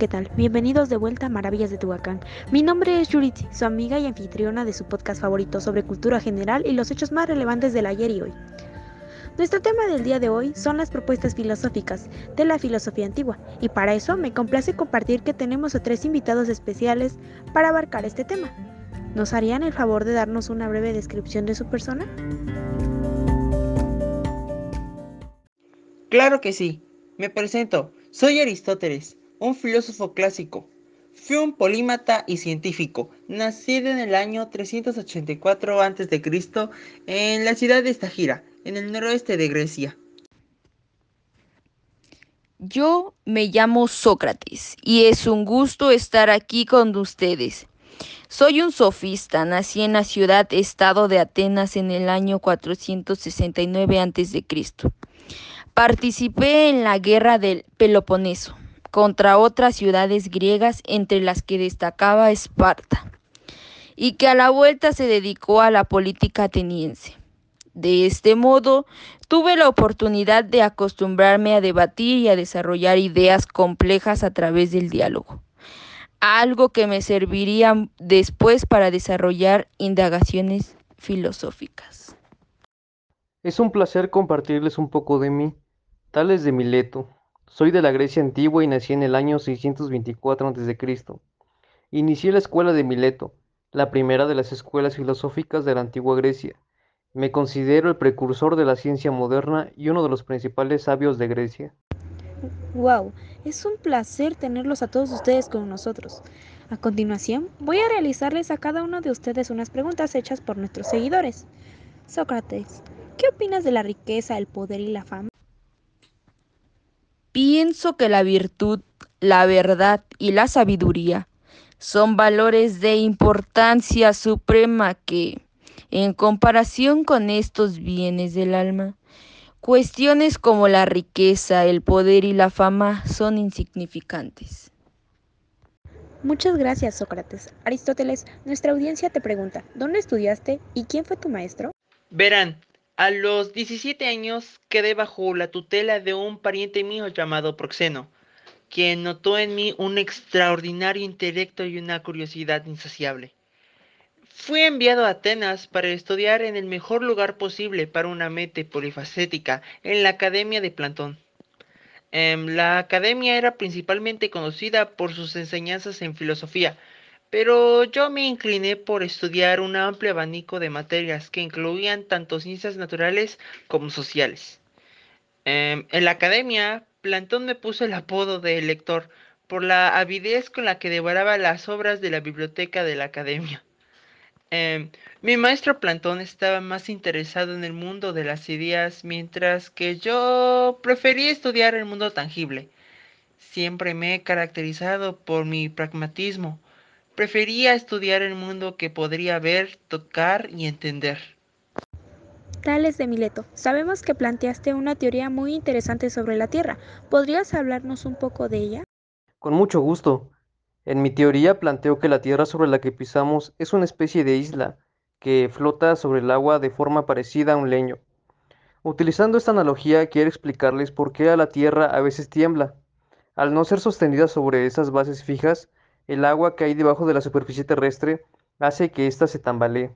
¿qué tal? Bienvenidos de vuelta a Maravillas de Tehuacán. Mi nombre es Yuritsi, su amiga y anfitriona de su podcast favorito sobre cultura general y los hechos más relevantes del ayer y hoy. Nuestro tema del día de hoy son las propuestas filosóficas de la filosofía antigua, y para eso me complace compartir que tenemos a tres invitados especiales para abarcar este tema. ¿Nos harían el favor de darnos una breve descripción de su persona? Claro que sí. Me presento. Soy Aristóteles un filósofo clásico. Fue un polímata y científico, nacido en el año 384 a.C. en la ciudad de Estagira, en el noroeste de Grecia. Yo me llamo Sócrates y es un gusto estar aquí con ustedes. Soy un sofista, nací en la ciudad-estado de Atenas en el año 469 a.C. Participé en la guerra del Peloponeso contra otras ciudades griegas entre las que destacaba Esparta, y que a la vuelta se dedicó a la política ateniense. De este modo, tuve la oportunidad de acostumbrarme a debatir y a desarrollar ideas complejas a través del diálogo, algo que me serviría después para desarrollar indagaciones filosóficas. Es un placer compartirles un poco de mí, tales de Mileto, soy de la Grecia antigua y nací en el año 624 a.C. Inicié la escuela de Mileto, la primera de las escuelas filosóficas de la antigua Grecia. Me considero el precursor de la ciencia moderna y uno de los principales sabios de Grecia. Wow, es un placer tenerlos a todos ustedes con nosotros. A continuación, voy a realizarles a cada uno de ustedes unas preguntas hechas por nuestros seguidores. Sócrates, ¿qué opinas de la riqueza, el poder y la fama? Pienso que la virtud, la verdad y la sabiduría son valores de importancia suprema que, en comparación con estos bienes del alma, cuestiones como la riqueza, el poder y la fama son insignificantes. Muchas gracias, Sócrates. Aristóteles, nuestra audiencia te pregunta, ¿dónde estudiaste y quién fue tu maestro? Verán, a los 17 años quedé bajo la tutela de un pariente mío llamado Proxeno, quien notó en mí un extraordinario intelecto y una curiosidad insaciable. Fui enviado a Atenas para estudiar en el mejor lugar posible para una mente polifacética en la Academia de Platón. Em, la academia era principalmente conocida por sus enseñanzas en filosofía, pero yo me incliné por estudiar un amplio abanico de materias que incluían tanto ciencias naturales como sociales. Em, en la academia, Plantón me puso el apodo de lector por la avidez con la que devoraba las obras de la biblioteca de la academia. Em, mi maestro Plantón estaba más interesado en el mundo de las ideas, mientras que yo prefería estudiar el mundo tangible. Siempre me he caracterizado por mi pragmatismo, Prefería estudiar el mundo que podría ver, tocar y entender. Tales de Mileto, sabemos que planteaste una teoría muy interesante sobre la Tierra. ¿Podrías hablarnos un poco de ella? Con mucho gusto. En mi teoría planteo que la Tierra sobre la que pisamos es una especie de isla que flota sobre el agua de forma parecida a un leño. Utilizando esta analogía quiero explicarles por qué a la Tierra a veces tiembla. Al no ser sostenida sobre esas bases fijas, el agua que hay debajo de la superficie terrestre hace que ésta se tambalee.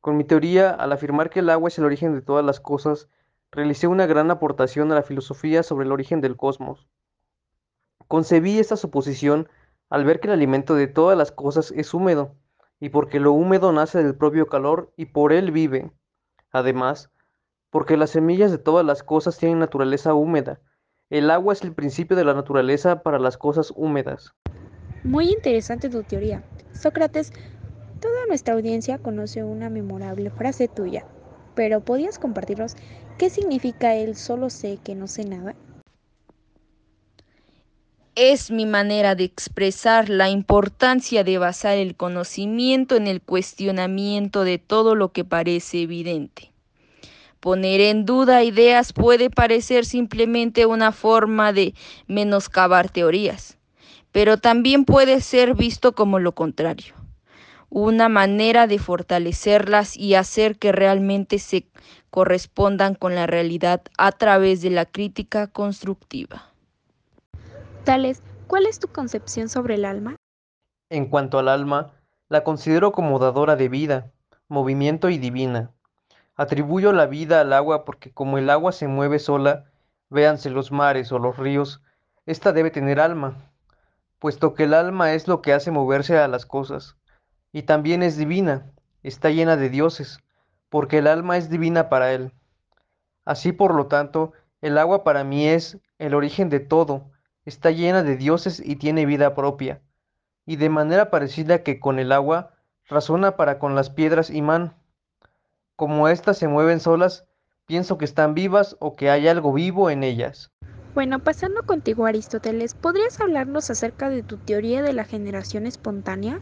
Con mi teoría, al afirmar que el agua es el origen de todas las cosas, realicé una gran aportación a la filosofía sobre el origen del cosmos. Concebí esta suposición al ver que el alimento de todas las cosas es húmedo, y porque lo húmedo nace del propio calor y por él vive. Además, porque las semillas de todas las cosas tienen naturaleza húmeda. El agua es el principio de la naturaleza para las cosas húmedas. Muy interesante tu teoría. Sócrates, toda nuestra audiencia conoce una memorable frase tuya, pero ¿podías compartirnos qué significa el solo sé que no sé nada? Es mi manera de expresar la importancia de basar el conocimiento en el cuestionamiento de todo lo que parece evidente. Poner en duda ideas puede parecer simplemente una forma de menoscabar teorías pero también puede ser visto como lo contrario, una manera de fortalecerlas y hacer que realmente se correspondan con la realidad a través de la crítica constructiva. Tales, ¿Cuál es tu concepción sobre el alma? En cuanto al alma, la considero como dadora de vida, movimiento y divina. Atribuyo la vida al agua porque como el agua se mueve sola, véanse los mares o los ríos, ésta debe tener alma, puesto que el alma es lo que hace moverse a las cosas, y también es divina, está llena de dioses, porque el alma es divina para él. Así por lo tanto, el agua para mí es el origen de todo, está llena de dioses y tiene vida propia, y de manera parecida que con el agua, razona para con las piedras imán. Como éstas se mueven solas, pienso que están vivas o que hay algo vivo en ellas. Bueno, pasando contigo Aristóteles, ¿podrías hablarnos acerca de tu teoría de la generación espontánea?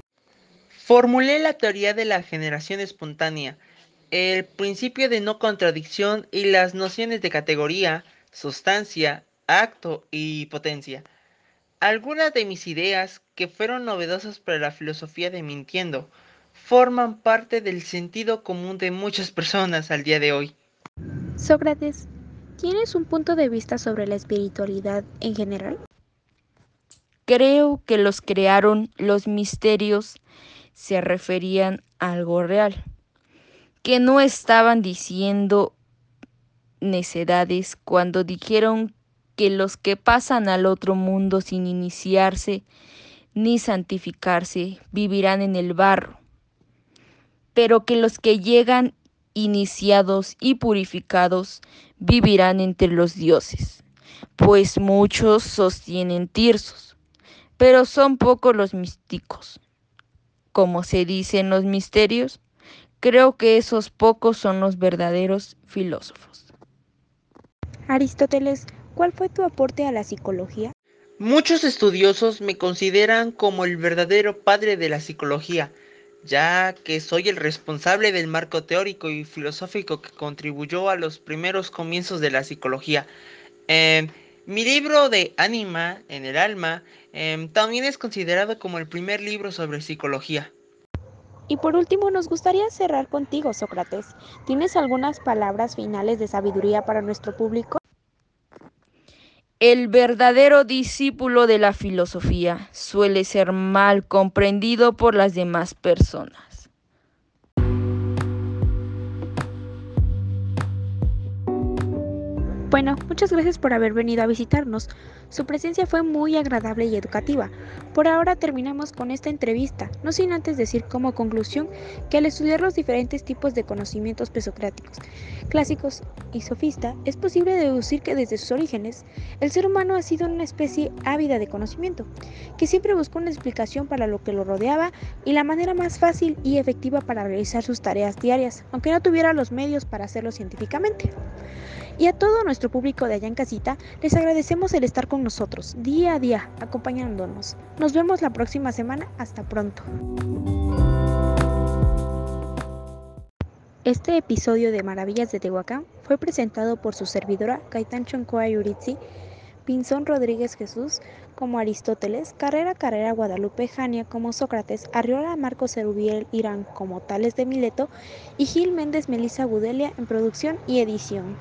Formulé la teoría de la generación espontánea, el principio de no contradicción y las nociones de categoría, sustancia, acto y potencia. Algunas de mis ideas, que fueron novedosas para la filosofía de Mintiendo, forman parte del sentido común de muchas personas al día de hoy. Sócrates, ¿tienes un punto de vista sobre la espiritualidad en general? Creo que los crearon los misterios se referían a algo real, que no estaban diciendo necedades cuando dijeron que los que pasan al otro mundo sin iniciarse ni santificarse vivirán en el barro, pero que los que llegan iniciados y purificados vivirán entre los dioses, pues muchos sostienen tirsos, pero son pocos los místicos. Como se dice en los misterios, creo que esos pocos son los verdaderos filósofos. Aristóteles, ¿cuál fue tu aporte a la psicología? Muchos estudiosos me consideran como el verdadero padre de la psicología, ya que soy el responsable del marco teórico y filosófico que contribuyó a los primeros comienzos de la psicología. Eh, mi libro de Anima en el alma eh, también es considerado como el primer libro sobre psicología. Y por último, nos gustaría cerrar contigo, Sócrates. ¿Tienes algunas palabras finales de sabiduría para nuestro público? El verdadero discípulo de la filosofía suele ser mal comprendido por las demás personas. Bueno, muchas gracias por haber venido a visitarnos. Su presencia fue muy agradable y educativa. Por ahora terminamos con esta entrevista, no sin antes decir como conclusión que al estudiar los diferentes tipos de conocimientos presocráticos, clásicos y sofista, es posible deducir que desde sus orígenes el ser humano ha sido una especie ávida de conocimiento, que siempre buscó una explicación para lo que lo rodeaba y la manera más fácil y efectiva para realizar sus tareas diarias, aunque no tuviera los medios para hacerlo científicamente. Y a todo nuestro público de allá en casita, les agradecemos el estar con nosotros día a día, acompañándonos. Nos vemos la próxima semana. Hasta pronto. Este episodio de Maravillas de Tehuacán fue presentado por su servidora Caitán Choncoa Yuritzi, Pinzón Rodríguez Jesús como Aristóteles, Carrera Carrera Guadalupe Jania como Sócrates, Arriola Marcos Cerubiel Irán como Tales de Mileto y Gil Méndez Melissa Budelia en producción y edición.